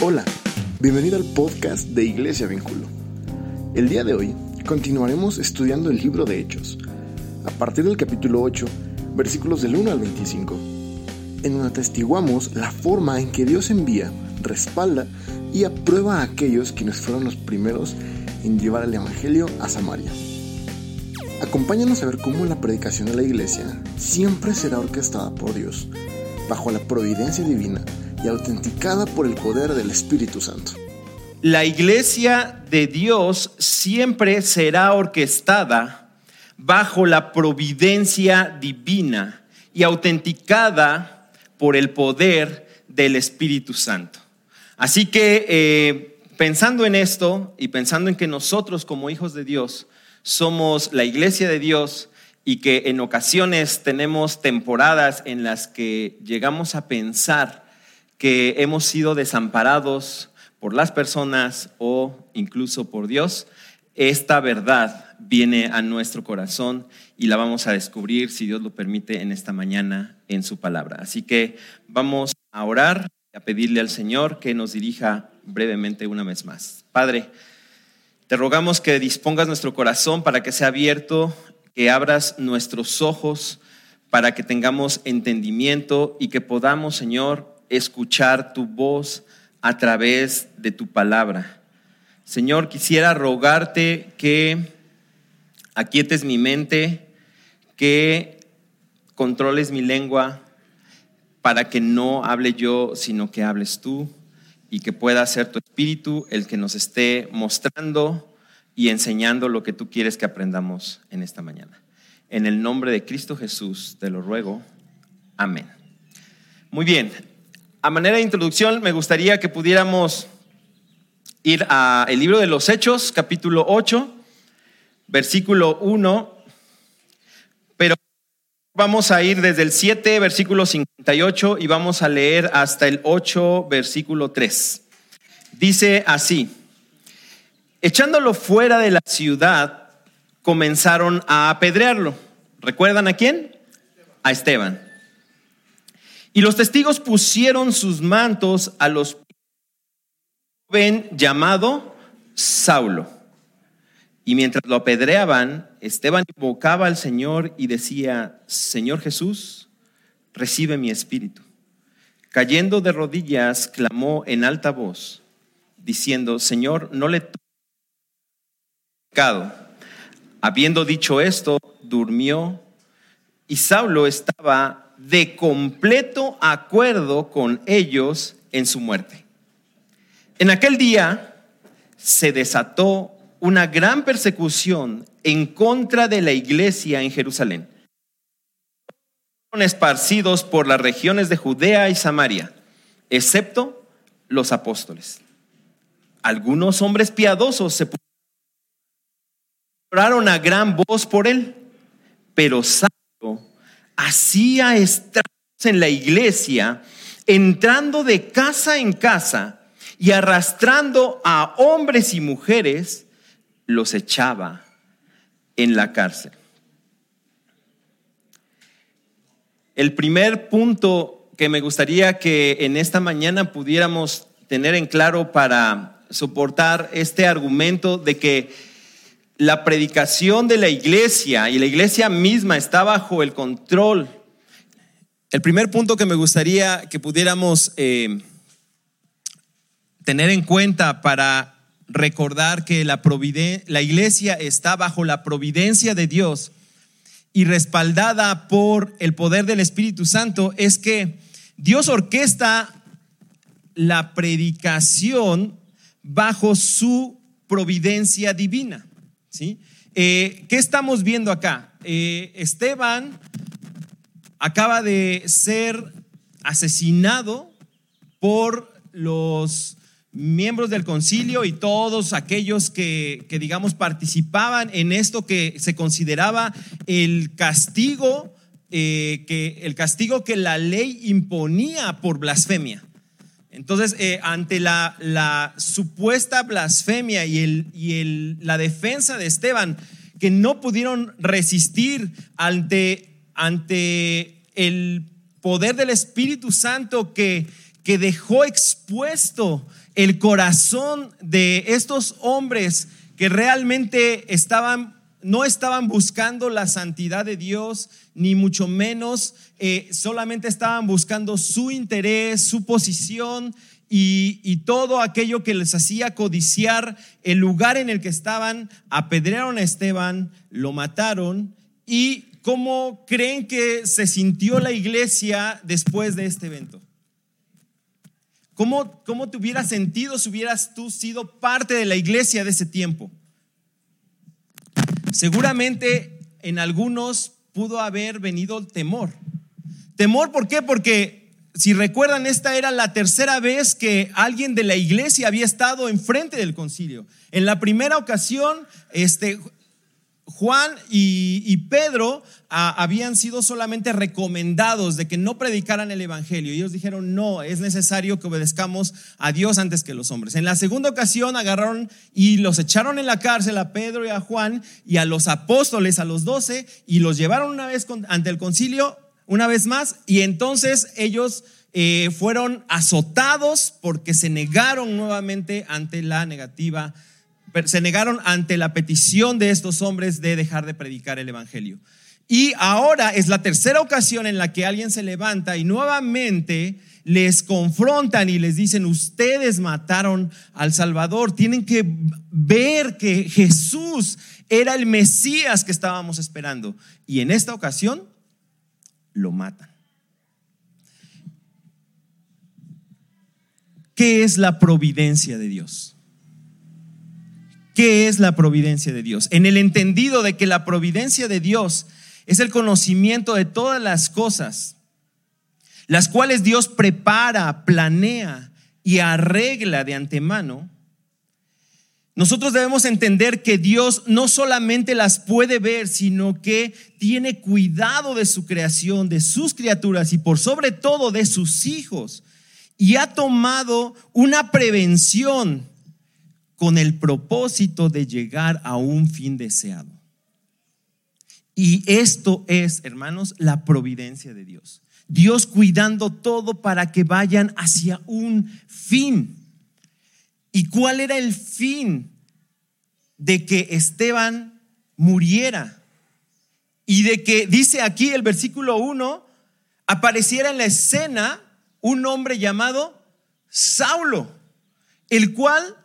Hola, bienvenido al podcast de Iglesia Vínculo. El día de hoy continuaremos estudiando el libro de Hechos, a partir del capítulo 8, versículos del 1 al 25, en donde atestiguamos la forma en que Dios envía, respalda y aprueba a aquellos quienes fueron los primeros en llevar el Evangelio a Samaria. Acompáñanos a ver cómo la predicación de la iglesia siempre será orquestada por Dios, bajo la providencia divina y autenticada por el poder del Espíritu Santo. La iglesia de Dios siempre será orquestada bajo la providencia divina y autenticada por el poder del Espíritu Santo. Así que eh, pensando en esto y pensando en que nosotros como hijos de Dios somos la iglesia de Dios y que en ocasiones tenemos temporadas en las que llegamos a pensar que hemos sido desamparados por las personas o incluso por Dios, esta verdad viene a nuestro corazón y la vamos a descubrir, si Dios lo permite, en esta mañana en su palabra. Así que vamos a orar y a pedirle al Señor que nos dirija brevemente una vez más. Padre, te rogamos que dispongas nuestro corazón para que sea abierto, que abras nuestros ojos para que tengamos entendimiento y que podamos, Señor, escuchar tu voz a través de tu palabra. Señor, quisiera rogarte que aquietes mi mente, que controles mi lengua para que no hable yo, sino que hables tú y que pueda ser tu espíritu el que nos esté mostrando y enseñando lo que tú quieres que aprendamos en esta mañana. En el nombre de Cristo Jesús te lo ruego. Amén. Muy bien, a manera de introducción, me gustaría que pudiéramos ir al libro de los Hechos, capítulo 8, versículo 1, pero vamos a ir desde el 7, versículo 58, y vamos a leer hasta el 8, versículo 3. Dice así, echándolo fuera de la ciudad, comenzaron a apedrearlo. ¿Recuerdan a quién? A Esteban. Y los testigos pusieron sus mantos a los joven llamado Saulo. Y mientras lo apedreaban, Esteban invocaba al Señor y decía, Señor Jesús, recibe mi espíritu. Cayendo de rodillas, clamó en alta voz, diciendo, Señor, no le pecado. Habiendo dicho esto, durmió y Saulo estaba de completo acuerdo con ellos en su muerte. En aquel día se desató una gran persecución en contra de la iglesia en Jerusalén. Fueron esparcidos por las regiones de Judea y Samaria, excepto los apóstoles. Algunos hombres piadosos se oraron a gran voz por él, pero hacía estragos en la iglesia, entrando de casa en casa y arrastrando a hombres y mujeres, los echaba en la cárcel. El primer punto que me gustaría que en esta mañana pudiéramos tener en claro para soportar este argumento de que la predicación de la iglesia y la iglesia misma está bajo el control. El primer punto que me gustaría que pudiéramos eh, tener en cuenta para recordar que la, la iglesia está bajo la providencia de Dios y respaldada por el poder del Espíritu Santo es que Dios orquesta la predicación bajo su providencia divina. ¿Sí? Eh, ¿Qué estamos viendo acá? Eh, Esteban acaba de ser asesinado por los miembros del concilio y todos aquellos que, digamos, participaban en esto que se consideraba el castigo, eh, que, el castigo que la ley imponía por blasfemia. Entonces, eh, ante la, supuesta blasfemia y, el, y la defensa de Esteban, que no pudieron resistir ante, ante el poder del Espíritu Santo que, que dejó expuesto el corazón de estos hombres que realmente estaban no estaban buscando la santidad de Dios, ni mucho menos, eh, solamente estaban buscando su interés, su posición y, todo aquello que les hacía codiciar el lugar en el que estaban. Apedrearon a Esteban, lo mataron y ¿cómo creen que se sintió la iglesia después de este evento? ¿Cómo, ¿Cómo te hubieras sentido si hubieras tú sido parte de la iglesia de ese tiempo? Seguramente en algunos pudo haber venido temor. Temor, ¿por qué? Porque si recuerdan, esta era la tercera vez que alguien de la iglesia había estado enfrente del concilio. En la primera ocasión, este, Juan y, Pedro ah, habían sido solamente recomendados de que no predicaran el Evangelio. Ellos dijeron, no, es necesario que obedezcamos a Dios antes que los hombres. En la segunda ocasión agarraron y los echaron en la cárcel a Pedro y a Juan y a los apóstoles, a los doce, y los llevaron una vez ante el concilio, una vez más, y entonces ellos eh, fueron azotados porque se negaron nuevamente ante la negativa se negaron ante la petición de estos hombres de dejar de predicar el Evangelio. Y ahora es la tercera ocasión en la que alguien se levanta y nuevamente les confrontan y les dicen, ustedes mataron al Salvador, tienen que ver que Jesús era el Mesías que estábamos esperando. Y en esta ocasión lo matan. ¿Qué es la providencia de Dios? ¿Qué es la providencia de Dios? En el entendido de que la providencia de Dios es el conocimiento de todas las cosas, las cuales Dios prepara, planea y arregla de antemano, nosotros debemos entender que Dios no solamente las puede ver, sino que tiene cuidado de su creación, de sus criaturas y por sobre todo de sus hijos. Y ha tomado una prevención con el propósito de llegar a un fin deseado. Y esto es, hermanos, la providencia de Dios. Dios cuidando todo para que vayan hacia un fin. ¿Y cuál era el fin de que Esteban muriera? Y de que, dice aquí el versículo 1, apareciera en la escena un hombre llamado Saulo, el cual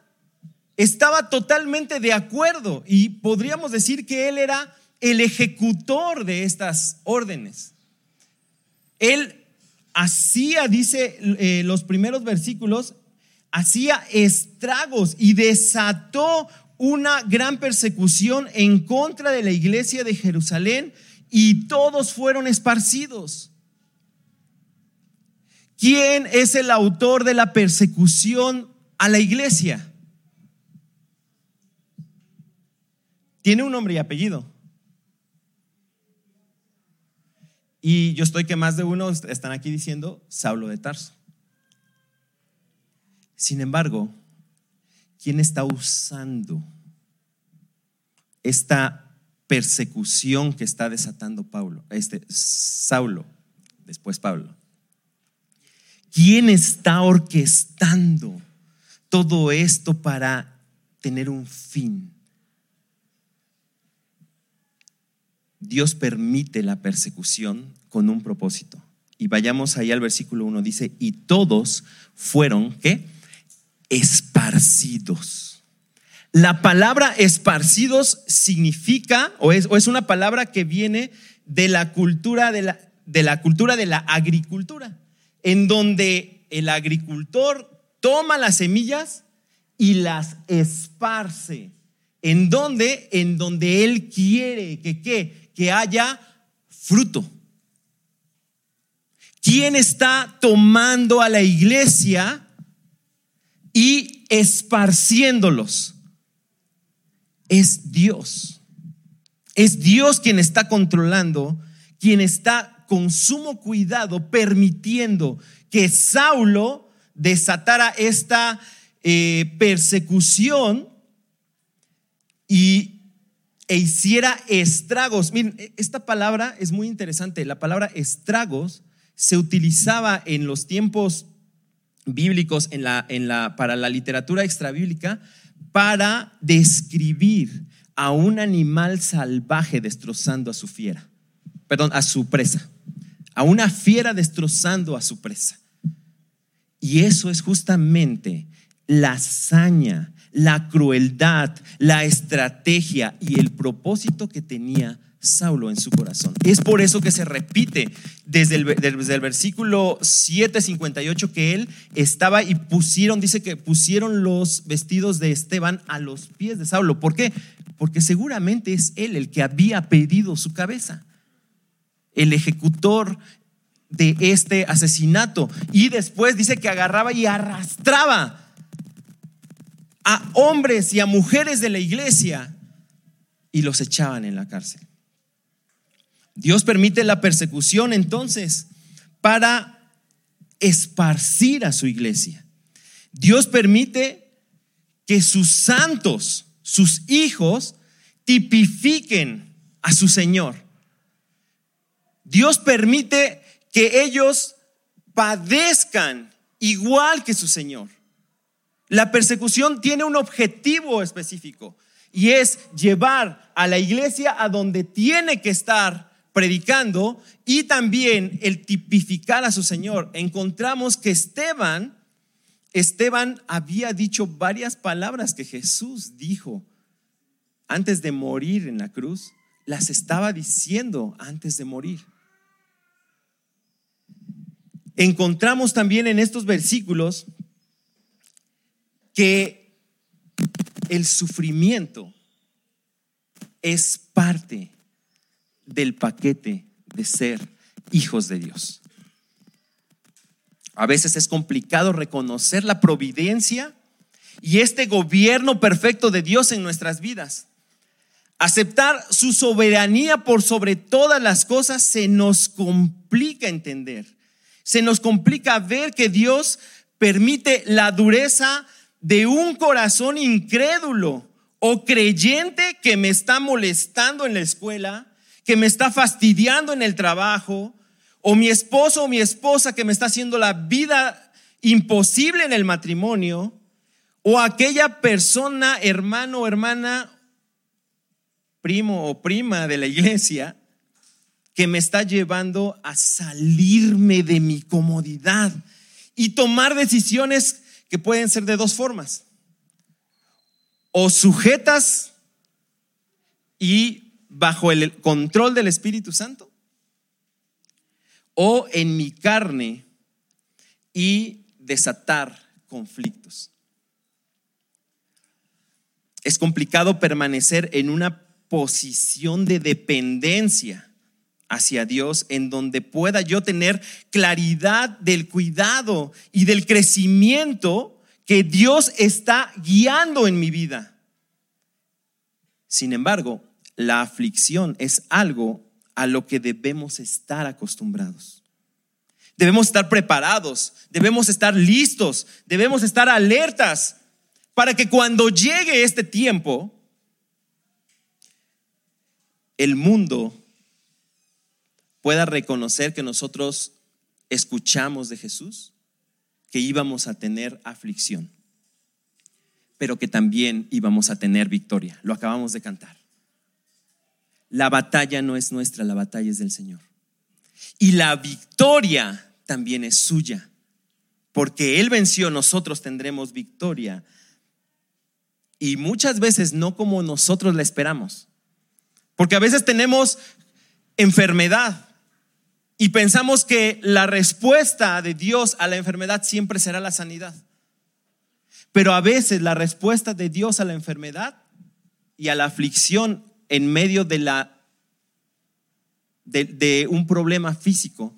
estaba totalmente de acuerdo y podríamos decir que él era el ejecutor de estas órdenes. Él hacía, dice eh, los primeros versículos, hacía estragos y desató una gran persecución en contra de la iglesia de Jerusalén y todos fueron esparcidos. ¿Quién es el autor de la persecución a la iglesia? Tiene un nombre y apellido. Y yo estoy que más de uno están aquí diciendo Saulo de Tarso. Sin embargo, ¿quién está usando esta persecución que está desatando Pablo, este Saulo, después Pablo? ¿Quién está orquestando todo esto para tener un fin? Dios permite la persecución con un propósito. Y vayamos ahí al versículo 1, dice, y todos fueron, ¿qué? Esparcidos. La palabra esparcidos significa, o es, o es una palabra que viene de la cultura de la, de la cultura de la agricultura, en donde el agricultor toma las semillas y las esparce. ¿En donde En donde él quiere que qué? Que haya fruto. ¿Quién está tomando a la iglesia y esparciéndolos? Es Dios. Es Dios quien está controlando, quien está con sumo cuidado permitiendo que Saulo desatara esta eh, persecución y e hiciera estragos. Miren, e, esta palabra es muy interesante. La palabra estragos se utilizaba en los tiempos bíblicos en la, en la, para la literatura extrabíblica para describir a un animal salvaje destrozando a su fiera, perdón, a su presa, a una fiera destrozando a su presa. Y eso es justamente la hazaña, la crueldad, la estrategia y el propósito que tenía Saulo en su corazón. Es por eso que se repite desde el, desde el versículo 7:58 que él estaba y pusieron, dice que pusieron los vestidos de Esteban a los pies de Saulo. ¿Por qué? Porque seguramente es él el que había pedido su cabeza, el ejecutor de este asesinato. Y después dice que agarraba y arrastraba a hombres y a mujeres de la iglesia y los echaban en la cárcel. Dios permite la persecución entonces para esparcir a su iglesia. Dios permite que sus santos, sus hijos, tipifiquen a su Señor. Dios permite que ellos padezcan igual que su Señor. La persecución tiene un objetivo específico y es llevar a la iglesia a donde tiene que estar predicando y también el tipificar a su Señor. Encontramos que Esteban, Esteban había dicho varias palabras que Jesús dijo antes de morir en la cruz, las estaba diciendo antes de morir. Encontramos también en estos versículos que el sufrimiento es parte del paquete de ser hijos de Dios. A veces es complicado reconocer la providencia y este gobierno perfecto de Dios en nuestras vidas. Aceptar su soberanía por sobre todas las cosas se nos complica entender. Se nos complica ver que Dios permite la dureza de un corazón incrédulo o creyente que me está molestando en la escuela que me está fastidiando en el trabajo, o mi esposo o mi esposa que me está haciendo la vida imposible en el matrimonio, o aquella persona, hermano o hermana, primo o prima de la iglesia, que me está llevando a salirme de mi comodidad y tomar decisiones que pueden ser de dos formas. O sujetas y bajo el control del Espíritu Santo o en mi carne y desatar conflictos. Es complicado permanecer en una posición de dependencia hacia Dios en donde pueda yo tener claridad del cuidado y del crecimiento que Dios está guiando en mi vida. Sin embargo, la aflicción es algo a lo que debemos estar acostumbrados. Debemos estar preparados, debemos estar listos, debemos estar alertas para que cuando llegue este tiempo, el mundo pueda reconocer que nosotros escuchamos de Jesús, que íbamos a tener aflicción, pero que también íbamos a tener victoria. Lo acabamos de cantar. La batalla no es nuestra, la batalla es del Señor. Y la victoria también es suya. Porque Él venció, nosotros tendremos victoria. Y muchas veces no como nosotros la esperamos. Porque a veces tenemos enfermedad y pensamos que la respuesta de Dios a la enfermedad siempre será la sanidad. Pero a veces la respuesta de Dios a la enfermedad y a la aflicción en medio de, la, de, un problema físico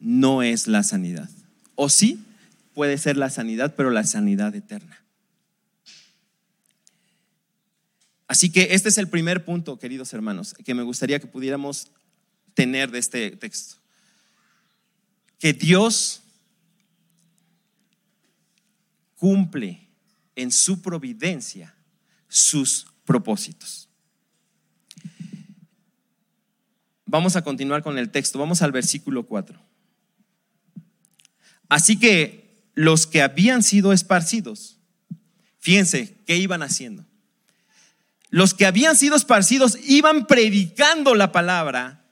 no es la sanidad. O sí, puede ser la sanidad, pero la sanidad eterna. Así que este es el primer punto, queridos hermanos, que me gustaría que pudiéramos tener de este texto. Que Dios cumple en su providencia sus propósitos. Vamos a continuar con el texto. Vamos al versículo 4. Así que los que habían sido esparcidos, fíjense, ¿qué iban haciendo? Los que habían sido esparcidos iban predicando la palabra.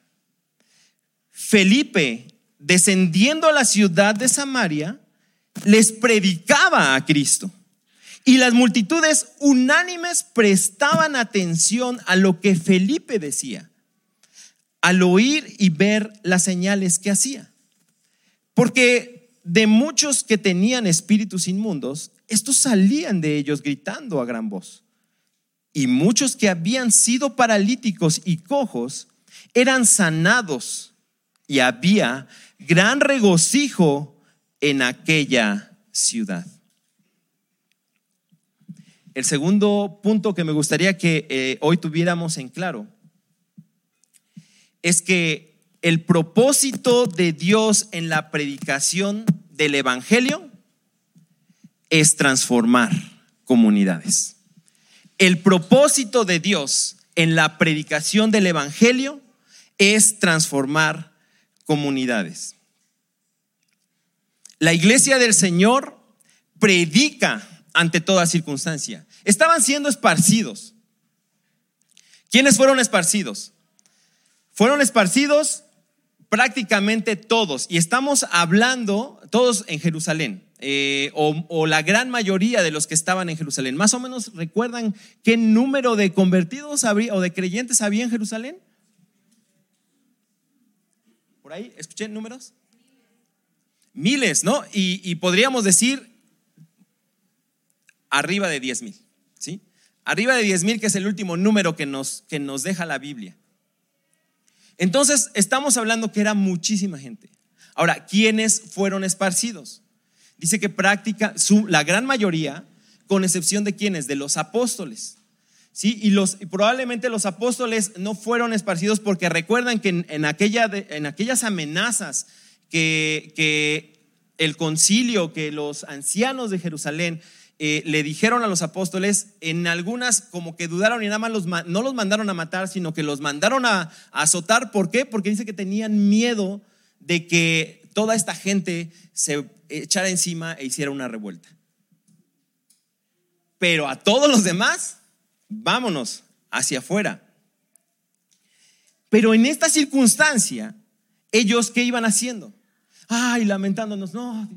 Felipe, descendiendo a la ciudad de Samaria, les predicaba a Cristo. Y las multitudes unánimes prestaban atención a lo que Felipe decía, al oír y ver las señales que hacía. Porque de muchos que tenían espíritus inmundos, estos salían de ellos gritando a gran voz. Y muchos que habían sido paralíticos y cojos eran sanados. Y había gran regocijo en aquella ciudad. El segundo punto que me gustaría que eh, hoy tuviéramos en claro es que el propósito de Dios en la predicación del Evangelio es transformar comunidades. El propósito de Dios en la predicación del Evangelio es transformar comunidades. La iglesia del Señor predica ante toda circunstancia. Estaban siendo esparcidos. ¿Quiénes fueron esparcidos? Fueron esparcidos prácticamente todos. Y estamos hablando todos en Jerusalén. Eh, o, la gran mayoría de los que estaban en Jerusalén. Más o menos recuerdan qué número de convertidos habría o de creyentes había en Jerusalén. Ahí, escuché números. Miles, ¿no? Y, podríamos decir arriba de 10 mil, ¿sí? Arriba de 10 mil, que es el último número que nos, que nos deja la Biblia. Entonces, estamos hablando que era muchísima gente. Ahora, ¿quiénes fueron esparcidos? Dice que práctica, su, la gran mayoría, con excepción de quienes, de los apóstoles. ¿Sí? Y, los, probablemente los apóstoles no fueron esparcidos porque recuerdan que en, aquella, en aquellas amenazas que, que, el concilio, que los ancianos de Jerusalén eh, le dijeron a los apóstoles, en algunas como que dudaron y nada más no los mandaron a matar, sino que los mandaron a, azotar. ¿Por qué? Porque dice que tenían miedo de que toda esta gente se echara encima e hiciera una revuelta. Pero a todos los demás, vámonos hacia afuera. Pero en esta circunstancia, ellos qué iban haciendo? Ay, lamentándonos, no,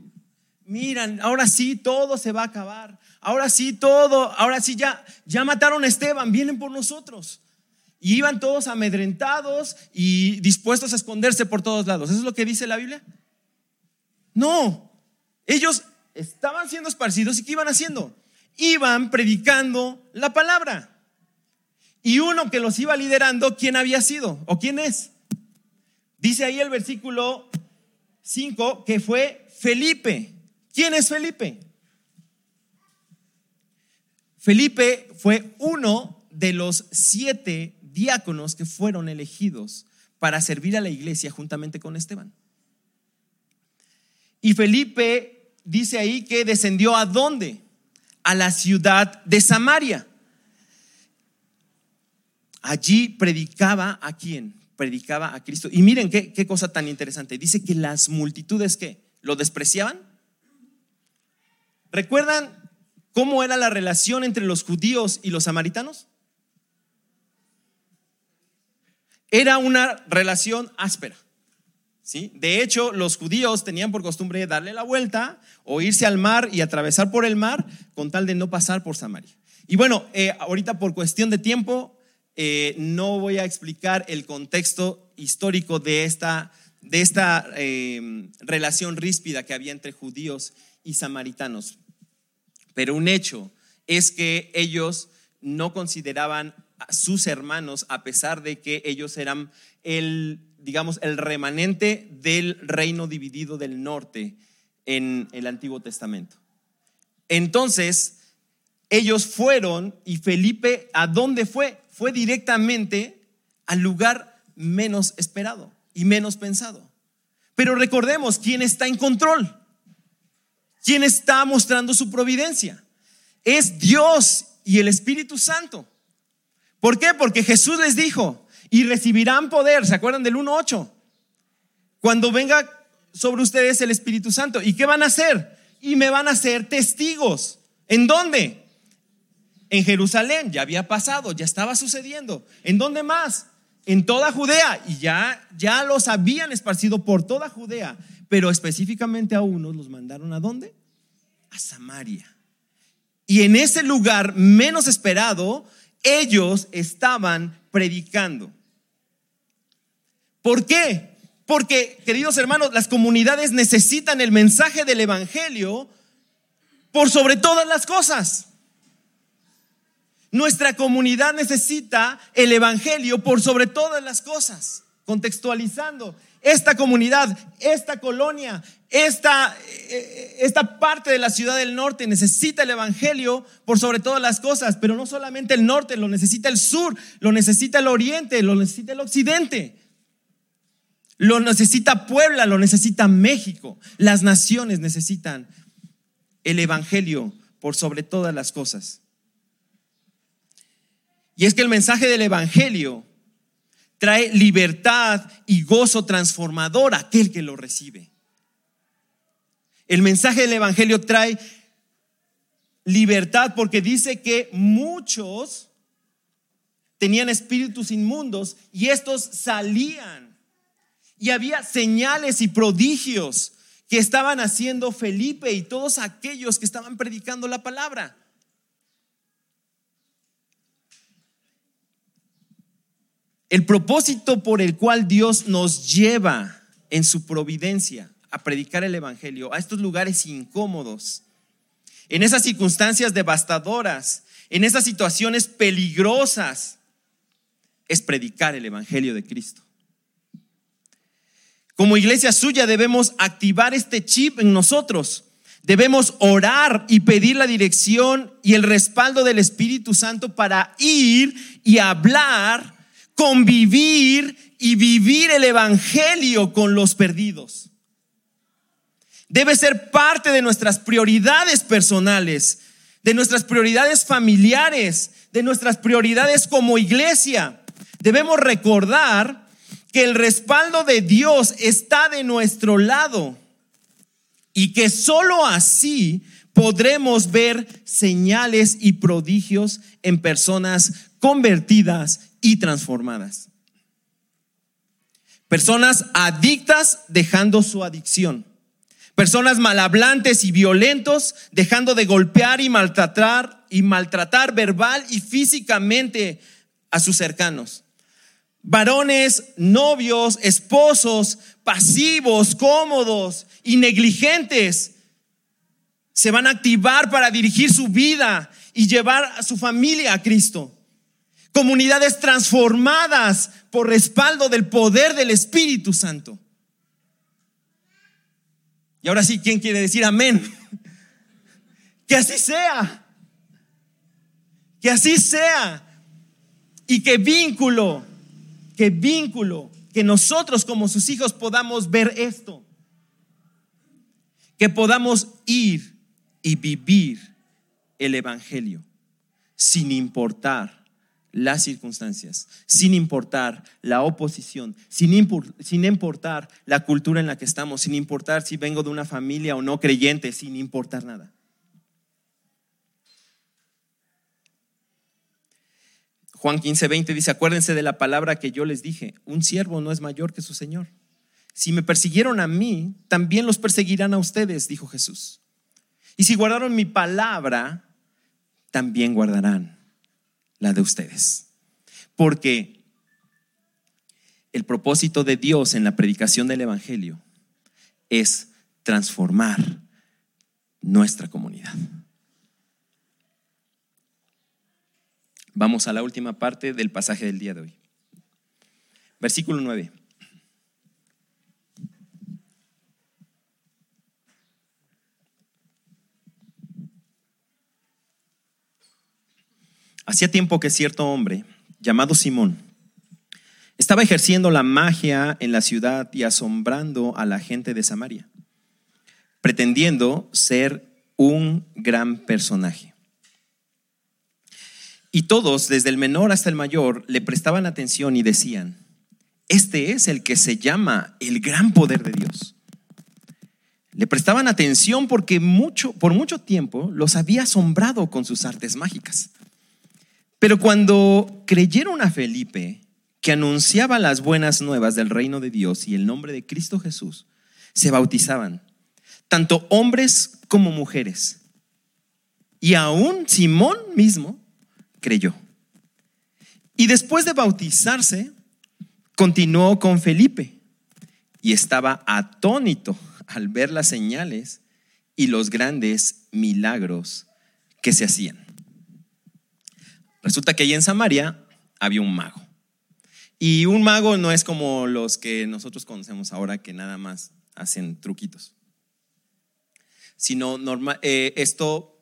miran, ahora sí todo se va a acabar. Ahora sí todo, ahora sí ya, ya mataron a Esteban, vienen por nosotros. Y iban todos amedrentados y dispuestos a esconderse por todos lados. ¿Eso es lo que dice la Biblia? No, ellos estaban siendo esparcidos y ¿qué iban haciendo? Iban predicando la palabra. Y uno que los iba liderando, ¿quién había sido? ¿O quién es? Dice ahí el versículo 5 que fue Felipe. ¿Quién es Felipe? Felipe fue uno de los siete diáconos que fueron elegidos para servir a la iglesia juntamente con Esteban. Y Felipe dice ahí que descendió a dónde? A la ciudad de Samaria. Allí predicaba a quién? Predicaba a Cristo. Y miren qué, qué cosa tan interesante. Dice que las multitudes que lo despreciaban ¿Recuerdan cómo era la relación entre los judíos y los samaritanos? Era una relación áspera. ¿Sí? De hecho, los judíos tenían por costumbre darle la vuelta o irse al mar y atravesar por el mar con tal de no pasar por Samaria. Y bueno, eh, ahorita por cuestión de tiempo, eh, no voy a explicar el contexto histórico de esta, de esta eh, relación ríspida que había entre judíos y samaritanos. Pero un hecho es que ellos no consideraban a sus hermanos a pesar de que ellos eran el, digamos, el remanente del reino dividido del norte en el Antiguo Testamento. Entonces, ellos fueron y Felipe, ¿a dónde fue? Fue directamente al lugar menos esperado y menos pensado. Pero recordemos quién está en control. ¿Quién está mostrando su providencia? Es Dios y el Espíritu Santo. ¿Por qué? Porque Jesús les dijo, y recibirán poder, ¿se acuerdan del 1.8? Cuando venga sobre ustedes el Espíritu Santo. ¿Y qué van a hacer? y me van a ser testigos. ¿En dónde? En Jerusalén, ya había pasado, ya estaba sucediendo. ¿En dónde más? En toda Judea. Y ya, ya los habían esparcido por toda Judea. Pero específicamente a unos los mandaron a dónde? A Samaria. Y en ese lugar menos esperado, ellos estaban predicando. ¿Por qué? Porque, queridos hermanos, las comunidades necesitan el mensaje del Evangelio por sobre todas las cosas. Nuestra comunidad necesita el Evangelio por sobre todas las cosas, contextualizando. Esta comunidad, esta colonia, esta, eh, esta parte de la ciudad del norte necesita el Evangelio por sobre todas las cosas, pero no solamente el norte, lo necesita el sur, lo necesita el oriente, lo necesita el occidente. Lo necesita Puebla, lo necesita México. Las naciones necesitan el Evangelio por sobre todas las cosas. Y es que el mensaje del Evangelio trae libertad y gozo transformador a aquel que lo recibe. El mensaje del Evangelio trae libertad porque dice que muchos tenían espíritus inmundos y estos salían. Y había señales y prodigios que estaban haciendo Felipe y todos aquellos que estaban predicando la palabra. El propósito por el cual Dios nos lleva en su providencia a predicar el Evangelio a estos lugares incómodos, en esas circunstancias devastadoras, en esas situaciones peligrosas, es predicar el Evangelio de Cristo. Como iglesia suya debemos activar este chip en nosotros. Debemos orar y pedir la dirección y el respaldo del Espíritu Santo para ir y hablar convivir y vivir el Evangelio con los perdidos. Debe ser parte de nuestras prioridades personales, de nuestras prioridades familiares, de nuestras prioridades como iglesia. Debemos recordar que el respaldo de Dios está de nuestro lado y que sólo así podremos ver señales y prodigios en personas convertidas y transformadas. Personas adictas dejando su adicción. Personas malhablantes y violentos dejando de golpear y maltratar y maltratar verbal y físicamente a sus cercanos. Varones, novios, esposos, pasivos, cómodos y negligentes se van a activar para dirigir su vida y llevar a su familia a Cristo comunidades transformadas por respaldo del poder del Espíritu Santo. Y ahora sí, ¿quién quiere decir amén? Que así sea. Que así sea. Y que vínculo, que vínculo, que nosotros como sus hijos podamos ver esto. Que podamos ir y vivir el Evangelio sin importar las circunstancias, sin importar la oposición, sin, importar la cultura en la que estamos, sin importar si vengo de una familia o no creyente, sin importar nada. Juan 15, 20 dice, acuérdense de la palabra que yo les dije, un siervo no es mayor que su Señor. Si me persiguieron a mí, también los perseguirán a ustedes, dijo Jesús. Y si guardaron mi palabra, también guardarán la de ustedes. Porque el propósito de Dios en la predicación del Evangelio es transformar nuestra comunidad. Vamos a la última parte del pasaje del día de hoy. Versículo 9. Hacía tiempo que cierto hombre, llamado Simón, estaba ejerciendo la magia en la ciudad y asombrando a la gente de Samaria, pretendiendo ser un gran personaje. Y todos, desde el menor hasta el mayor, le prestaban atención y decían, este es el que se llama el gran poder de Dios. Le prestaban atención porque mucho, por mucho tiempo los había asombrado con sus artes mágicas. Pero cuando creyeron a Felipe, que anunciaba las buenas nuevas del reino de Dios y el nombre de Cristo Jesús, se bautizaban, tanto hombres como mujeres. Y aún Simón mismo creyó. Y después de bautizarse, continuó con Felipe y estaba atónito al ver las señales y los grandes milagros que se hacían. Resulta que allí en Samaria había un mago. Y un mago no es como los que nosotros conocemos ahora que nada más hacen truquitos. Sino eh, esto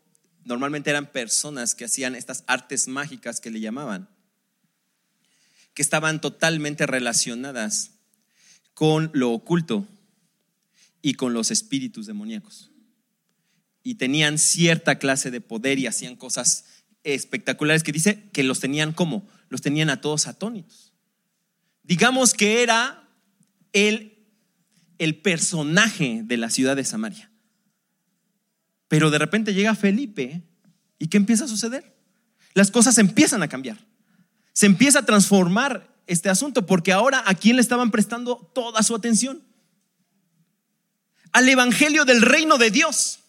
normalmente eran personas que hacían estas artes mágicas que le llamaban, que estaban totalmente relacionadas con lo oculto y con los espíritus demoníacos. Y tenían cierta clase de poder y hacían cosas espectaculares que dice que los tenían como, los tenían a todos atónitos. Digamos que era el, el personaje de la ciudad de Samaria. Pero de repente llega Felipe y ¿qué empieza a suceder? Las cosas empiezan a cambiar. Se empieza a transformar este asunto porque ahora a quién le estaban prestando toda su atención? Al Evangelio del reino de Dios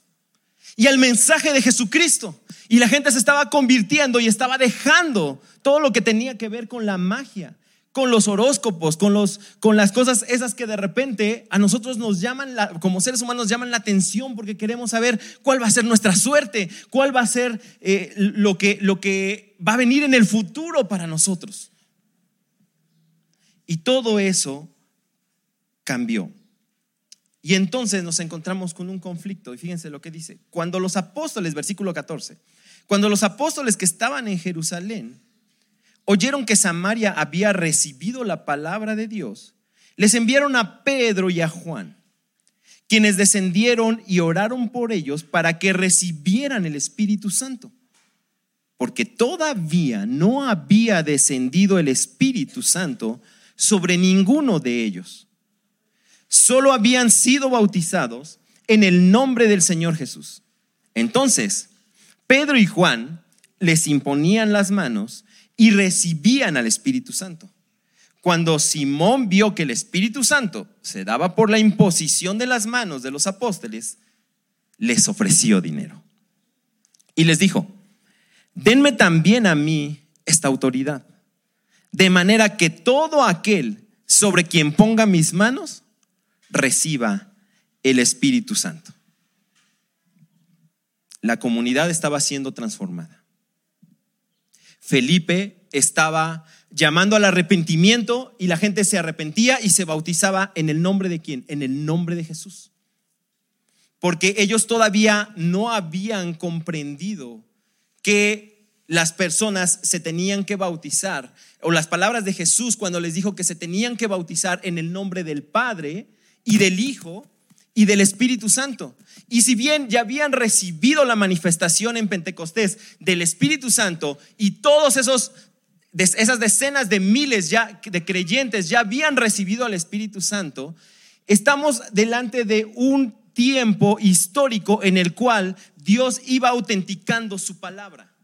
y al mensaje de Jesucristo. Y la gente se estaba convirtiendo y estaba dejando todo lo que tenía que ver con la magia, con los horóscopos, con, los, con las cosas esas que de repente a nosotros nos llaman, como seres humanos, llaman la atención porque queremos saber cuál va a ser nuestra suerte, cuál va a ser eh, lo, que, lo que va a venir en el futuro para nosotros. Y todo eso cambió. Y entonces nos encontramos con un conflicto. Y fíjense lo que dice. Cuando los apóstoles, versículo 14, cuando los apóstoles que estaban en Jerusalén oyeron que Samaria había recibido la palabra de Dios, les enviaron a Pedro y a Juan, quienes descendieron y oraron por ellos para que recibieran el Espíritu Santo. Porque todavía no había descendido el Espíritu Santo sobre ninguno de ellos. Solo habían sido bautizados en el nombre del Señor Jesús. Entonces, Pedro y Juan les imponían las manos y recibían al Espíritu Santo. Cuando Simón vio que el Espíritu Santo se daba por la imposición de las manos de los apóstoles, les ofreció dinero. Y les dijo, denme también a mí esta autoridad, de manera que todo aquel sobre quien ponga mis manos reciba el Espíritu Santo. La comunidad estaba siendo transformada. Felipe estaba llamando al arrepentimiento y la gente se arrepentía y se bautizaba en el nombre de quién? En el nombre de Jesús. Porque ellos todavía no habían comprendido que las personas se tenían que bautizar, o las palabras de Jesús cuando les dijo que se tenían que bautizar en el nombre del Padre y del Hijo y del Espíritu Santo. Y si bien ya habían recibido la manifestación en Pentecostés del Espíritu Santo y todos esos esas decenas de miles ya de creyentes ya habían recibido al Espíritu Santo, estamos delante de un tiempo histórico en el cual Dios iba autenticando su palabra.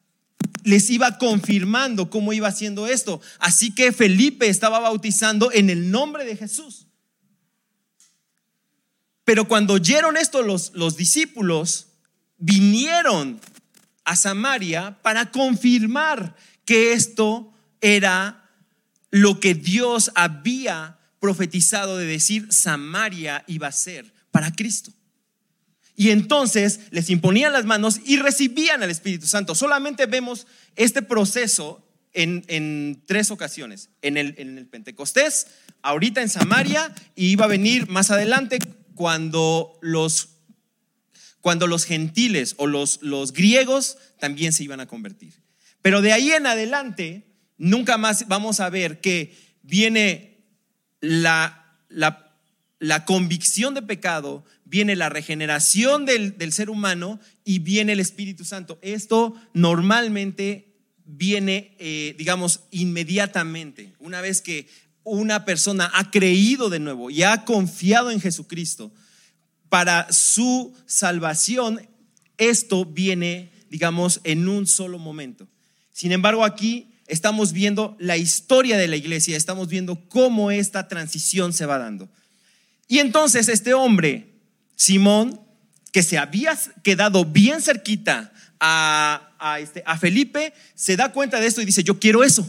Les iba confirmando cómo iba haciendo esto. Así que Felipe estaba bautizando en el nombre de Jesús. Pero cuando oyeron esto los, los discípulos, vinieron a Samaria para confirmar que esto era lo que Dios había profetizado de decir Samaria iba a ser para Cristo. Y entonces les imponían las manos y recibían al Espíritu Santo. Solamente vemos este proceso en, en tres ocasiones. En el, en el Pentecostés, ahorita en Samaria, y iba a venir más adelante cuando los, cuando los gentiles o los, los griegos también se iban a convertir. Pero de ahí en adelante, nunca más vamos a ver que viene la, la, la convicción de pecado, viene la regeneración del, del, ser humano y viene el Espíritu Santo. Esto normalmente viene, eh, digamos, inmediatamente. Una vez que una persona ha creído de nuevo y ha confiado en Jesucristo, para su salvación, esto viene, digamos, en un solo momento. Sin embargo, aquí estamos viendo la historia de la iglesia, estamos viendo cómo esta transición se va dando. Y entonces este hombre, Simón, que se había quedado bien cerquita a, este, a Felipe, se da cuenta de esto y dice, yo quiero eso.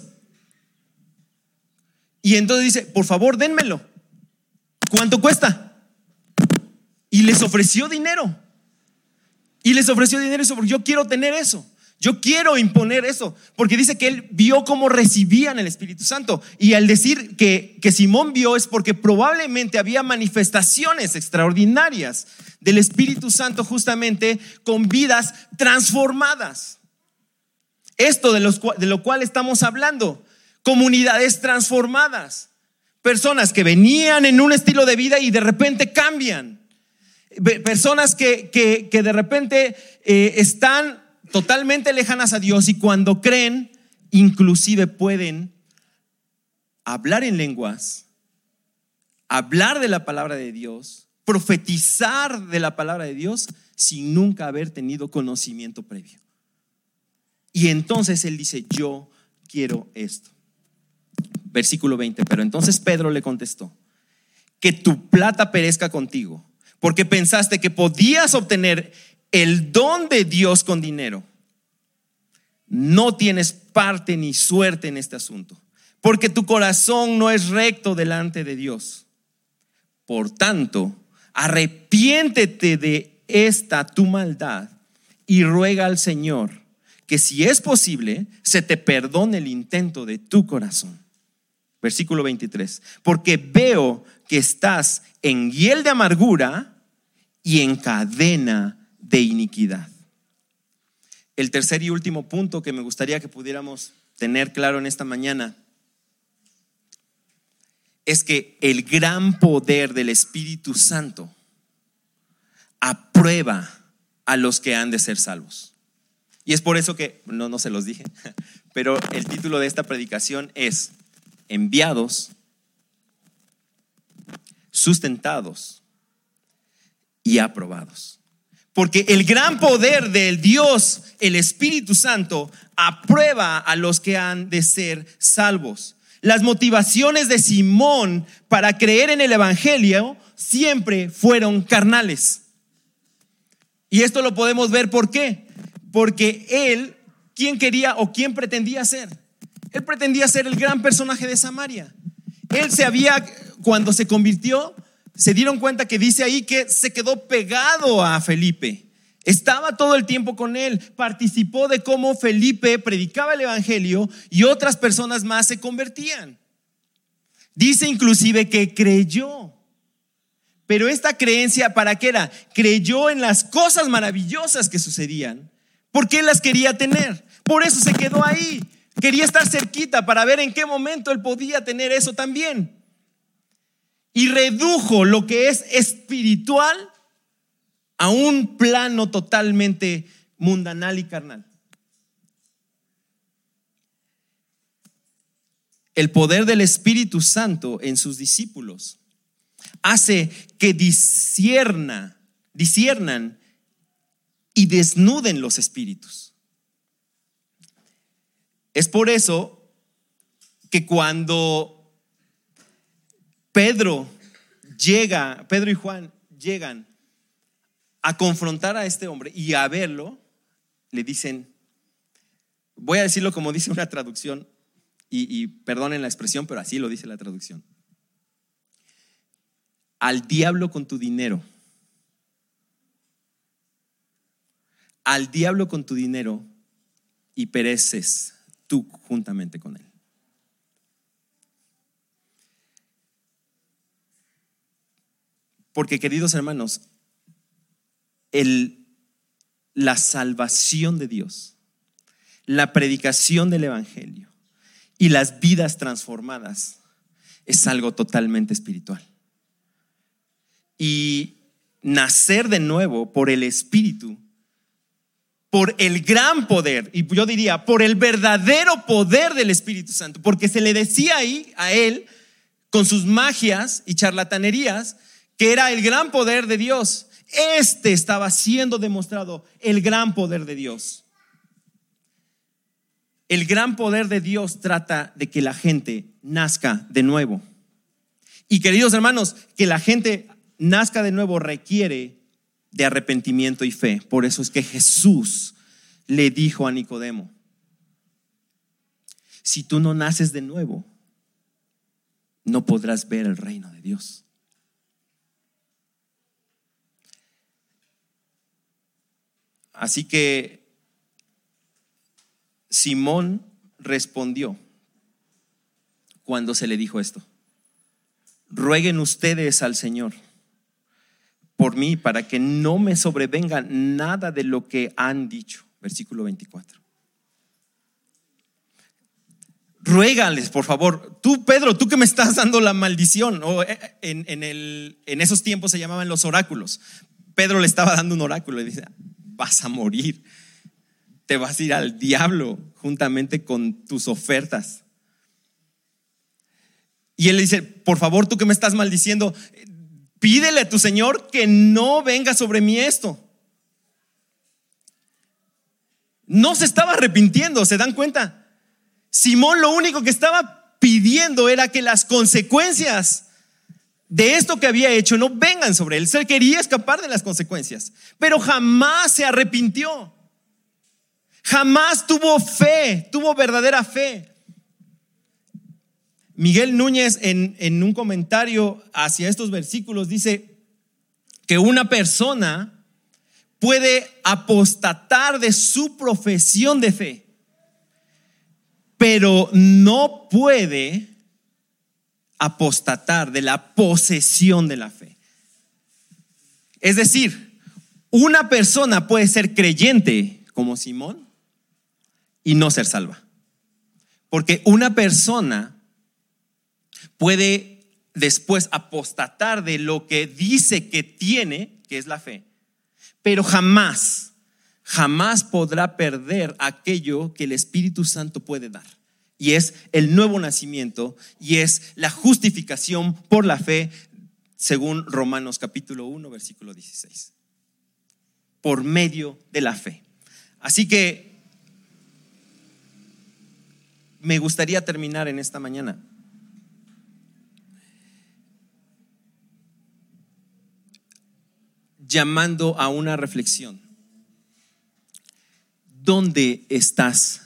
Y entonces dice, por favor, dénmelo. ¿Cuánto cuesta? Y les ofreció dinero. Y les ofreció dinero eso porque yo quiero tener eso. Yo quiero imponer eso, porque dice que él vio cómo recibían el Espíritu Santo. Y al decir que, que Simón vio es porque probablemente había manifestaciones extraordinarias del Espíritu Santo justamente con vidas transformadas. Esto de, los, de lo cual estamos hablando, comunidades transformadas, personas que venían en un estilo de vida y de repente cambian, personas que, que, de repente eh, están totalmente lejanas a Dios y cuando creen, inclusive pueden hablar en lenguas, hablar de la palabra de Dios, profetizar de la palabra de Dios sin nunca haber tenido conocimiento previo. Y entonces él dice, yo quiero esto. Versículo 20, pero entonces Pedro le contestó, que tu plata perezca contigo, porque pensaste que podías obtener el don de Dios con dinero. No tienes parte ni suerte en este asunto, porque tu corazón no es recto delante de Dios. Por tanto, arrepiéntete de esta tu maldad y ruega al Señor que si es posible, se te perdone el intento de tu corazón. Versículo 23. Porque veo que estás en hiel de amargura y en cadena de iniquidad. El tercer y último punto que me gustaría que pudiéramos tener claro en esta mañana es que el gran poder del Espíritu Santo aprueba a los que han de ser salvos. Y es por eso que, no, no se los dije, pero el título de esta predicación es enviados, sustentados y aprobados. Porque el gran poder del Dios, el Espíritu Santo, aprueba a los que han de ser salvos. Las motivaciones de Simón para creer en el Evangelio siempre fueron carnales. Y esto lo podemos ver por qué. Porque él, ¿quién quería o quién pretendía ser? Él pretendía ser el gran personaje de Samaria. Él se había, cuando se convirtió, se dieron cuenta que dice ahí que se quedó pegado a Felipe. Estaba todo el tiempo con él, participó de cómo Felipe predicaba el Evangelio y otras personas más se convertían. Dice inclusive que creyó. Pero esta creencia, ¿para qué era? Creyó en las cosas maravillosas que sucedían, porque él las quería tener. Por eso se quedó ahí. Quería estar cerquita para ver en qué momento él podía tener eso también y redujo lo que es espiritual a un plano totalmente mundanal y carnal. El poder del Espíritu Santo en sus discípulos hace que disciernan y desnuden los espíritus. Es por eso que cuando Pedro llega, Pedro y Juan llegan a confrontar a este hombre y a verlo, le dicen, voy a decirlo como dice una traducción, y, perdonen la expresión, pero así lo dice la traducción. Al diablo con tu dinero. Al diablo con tu dinero y pereces tú juntamente con él. Porque queridos hermanos, el, la salvación de Dios, la predicación del Evangelio y las vidas transformadas es algo totalmente espiritual. Y nacer de nuevo por el Espíritu, por el gran poder, y yo diría, por el verdadero poder del Espíritu Santo, porque se le decía ahí a él, con sus magias y charlatanerías, que era el gran poder de Dios. Este estaba siendo demostrado el gran poder de Dios. El gran poder de Dios trata de que la gente nazca de nuevo. Y queridos hermanos, que la gente nazca de nuevo requiere de arrepentimiento y fe. Por eso es que Jesús le dijo a Nicodemo, si tú no naces de nuevo, no podrás ver el reino de Dios. Así que Simón respondió cuando se le dijo esto. Rueguen ustedes al Señor por mí para que no me sobrevenga nada de lo que han dicho. Versículo 24. Ruégales, por favor. Tú, Pedro, tú que me estás dando la maldición. O eh, en, en esos tiempos se llamaban los oráculos. Pedro le estaba dando un oráculo y dice, vas a morir. Te vas a ir al diablo juntamente con tus ofertas. Y él le dice, por favor, tú que me estás maldiciendo, pídele a tu Señor que no venga sobre mí esto. No se estaba arrepintiendo, ¿se dan cuenta? Simón lo único que estaba pidiendo era que las consecuencias de esto que había hecho no vengan sobre él. Se quería escapar de las consecuencias, pero jamás se arrepintió. Jamás tuvo fe, tuvo verdadera fe. Miguel Núñez en, un comentario hacia estos versículos dice que una persona puede apostatar de su profesión de fe, pero no puede apostatar de la posesión de la fe. Es decir, una persona puede ser creyente como Simón y no ser salva. Porque una persona puede después apostatar de lo que dice que tiene, que es la fe, pero jamás, jamás podrá perder aquello que el Espíritu Santo puede dar y es el nuevo nacimiento y es la justificación por la fe según Romanos capítulo 1 versículo 16. Por medio de la fe. Así que me gustaría terminar en esta mañana llamando a una reflexión. ¿Dónde estás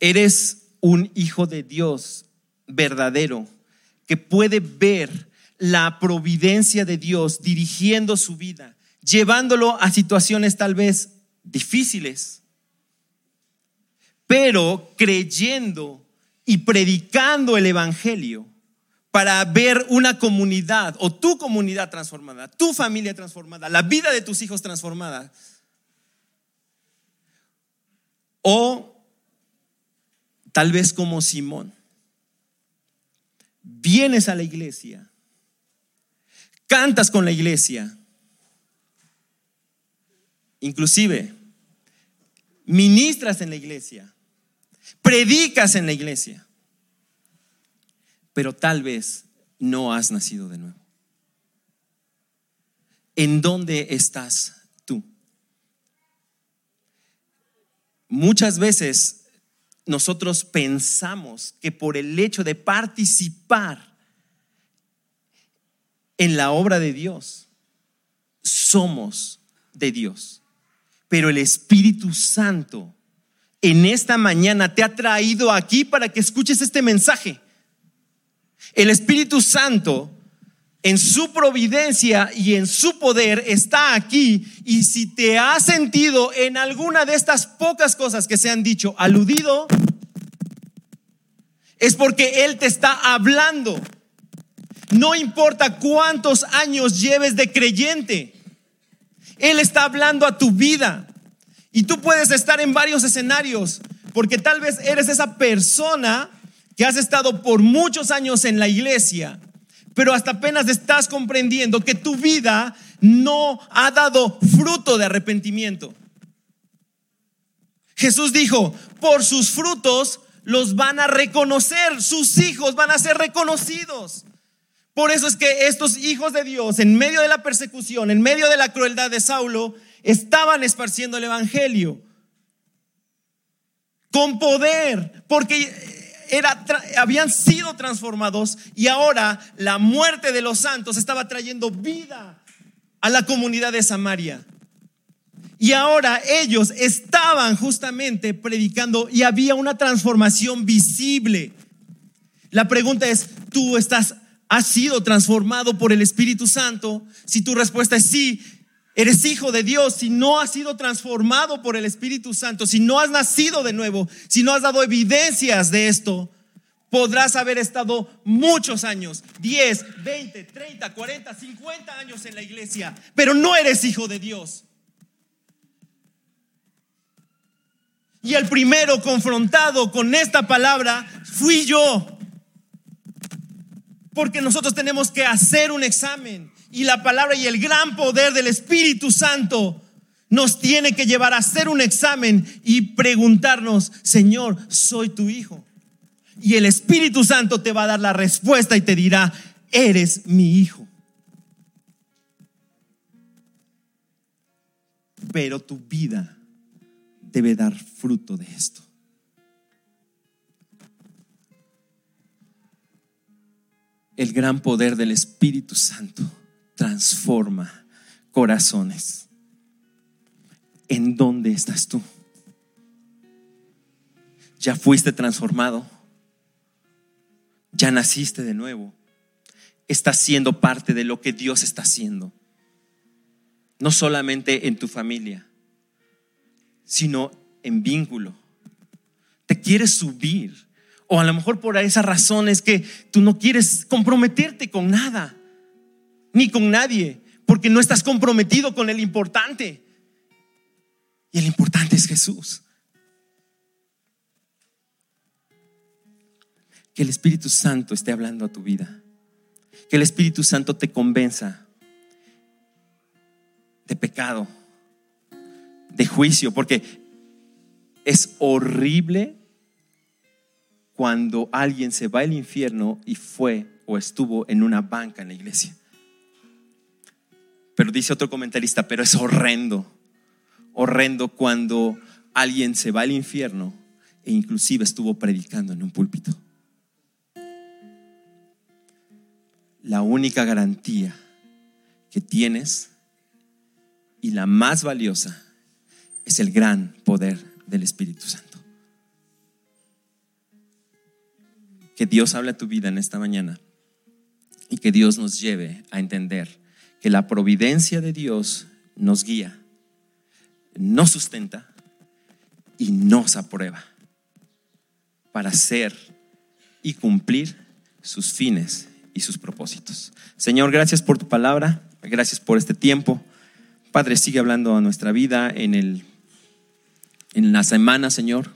Eres un hijo de Dios verdadero que puede ver la providencia de Dios dirigiendo su vida, llevándolo a situaciones tal vez difíciles, pero creyendo y predicando el Evangelio para ver una comunidad o tu comunidad transformada, tu familia transformada, la vida de tus hijos transformada. O tal vez como Simón, vienes a la iglesia, cantas con la iglesia, inclusive ministras en la iglesia, predicas en la iglesia, pero tal vez no has nacido de nuevo. ¿En dónde estás tú? Muchas veces nosotros pensamos que por el hecho de participar en la obra de Dios, somos de Dios. Pero el Espíritu Santo en esta mañana te ha traído aquí para que escuches este mensaje. El Espíritu Santo en su providencia y en su poder está aquí. Y si te has sentido en alguna de estas pocas cosas que se han dicho aludido, es porque Él te está hablando. No importa cuántos años lleves de creyente, Él está hablando a tu vida. Y tú puedes estar en varios escenarios, porque tal vez eres esa persona que has estado por muchos años en la iglesia pero hasta apenas estás comprendiendo que tu vida no ha dado fruto de arrepentimiento. Jesús dijo, por sus frutos los van a reconocer, sus hijos van a ser reconocidos. Por eso es que estos hijos de Dios, en medio de la persecución, en medio de la crueldad de Saulo, estaban esparciendo el Evangelio con poder, porque habían sido transformados y ahora la muerte de los santos estaba trayendo vida a la comunidad de Samaria. Y ahora ellos estaban justamente predicando y había una transformación visible. La pregunta es, ¿tú estás has sido transformado por el Espíritu Santo? Si tu respuesta es sí, eres hijo de Dios. Si no has sido transformado por el Espíritu Santo, si no has nacido de nuevo, si no has dado evidencias de esto, podrás haber estado muchos años, 10, 20, 30, 40, 50 años en la iglesia, pero no eres hijo de Dios. Y el primero confrontado con esta palabra fui yo. Porque nosotros tenemos que hacer un examen y la palabra y el gran poder del Espíritu Santo nos tiene que llevar a hacer un examen y preguntarnos, Señor, soy tu hijo. Y el Espíritu Santo te va a dar la respuesta y te dirá, eres mi hijo. Pero tu vida debe dar fruto de esto. El gran poder del Espíritu Santo transforma corazones. ¿En dónde estás tú? ¿Ya fuiste transformado? ¿Ya naciste de nuevo? Estás siendo parte de lo que Dios está haciendo. No solamente en tu familia, sino en vínculo. Te quieres subir. O a lo mejor por esa razón es que tú no quieres comprometerte con nada, ni con nadie, porque no estás comprometido con el importante. Y el importante es Jesús. Que el Espíritu Santo esté hablando a tu vida. Que el Espíritu Santo te convenza de pecado de juicio, porque es horrible cuando alguien se va al infierno y fue o estuvo en una banca en la iglesia. Pero dice otro comentarista, pero es horrendo, horrendo cuando alguien se va al infierno e inclusive estuvo predicando en un púlpito. La única garantía que tienes y la más valiosa es el gran poder del Espíritu Santo. Que Dios hable a tu vida en esta mañana y que Dios nos lleve a entender que la providencia de Dios nos guía, nos sustenta y nos aprueba para hacer y cumplir sus fines y sus propósitos. Señor, gracias por tu palabra, gracias por este tiempo. Padre, sigue hablando a nuestra vida en el en la semana, Señor.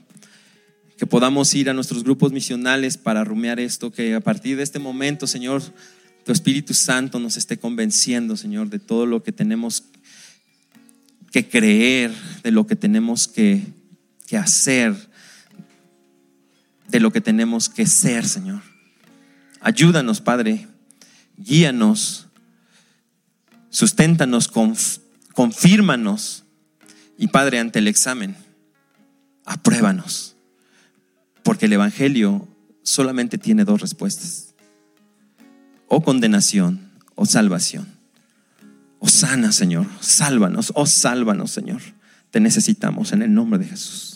Que podamos ir a nuestros grupos misionales para rumiar esto, que a partir de este momento, Señor, tu Espíritu Santo nos esté convenciendo, Señor, de todo lo que tenemos que creer, de lo que tenemos que, que hacer, de lo que tenemos que ser, Señor. Ayúdanos, Padre, guíanos, susténtanos, confírmanos y, Padre, ante el examen apruébanos. Porque el Evangelio solamente tiene dos respuestas. O condenación o salvación. O sana, Señor. Sálvanos, o sálvanos, Señor. Te necesitamos en el nombre de Jesús.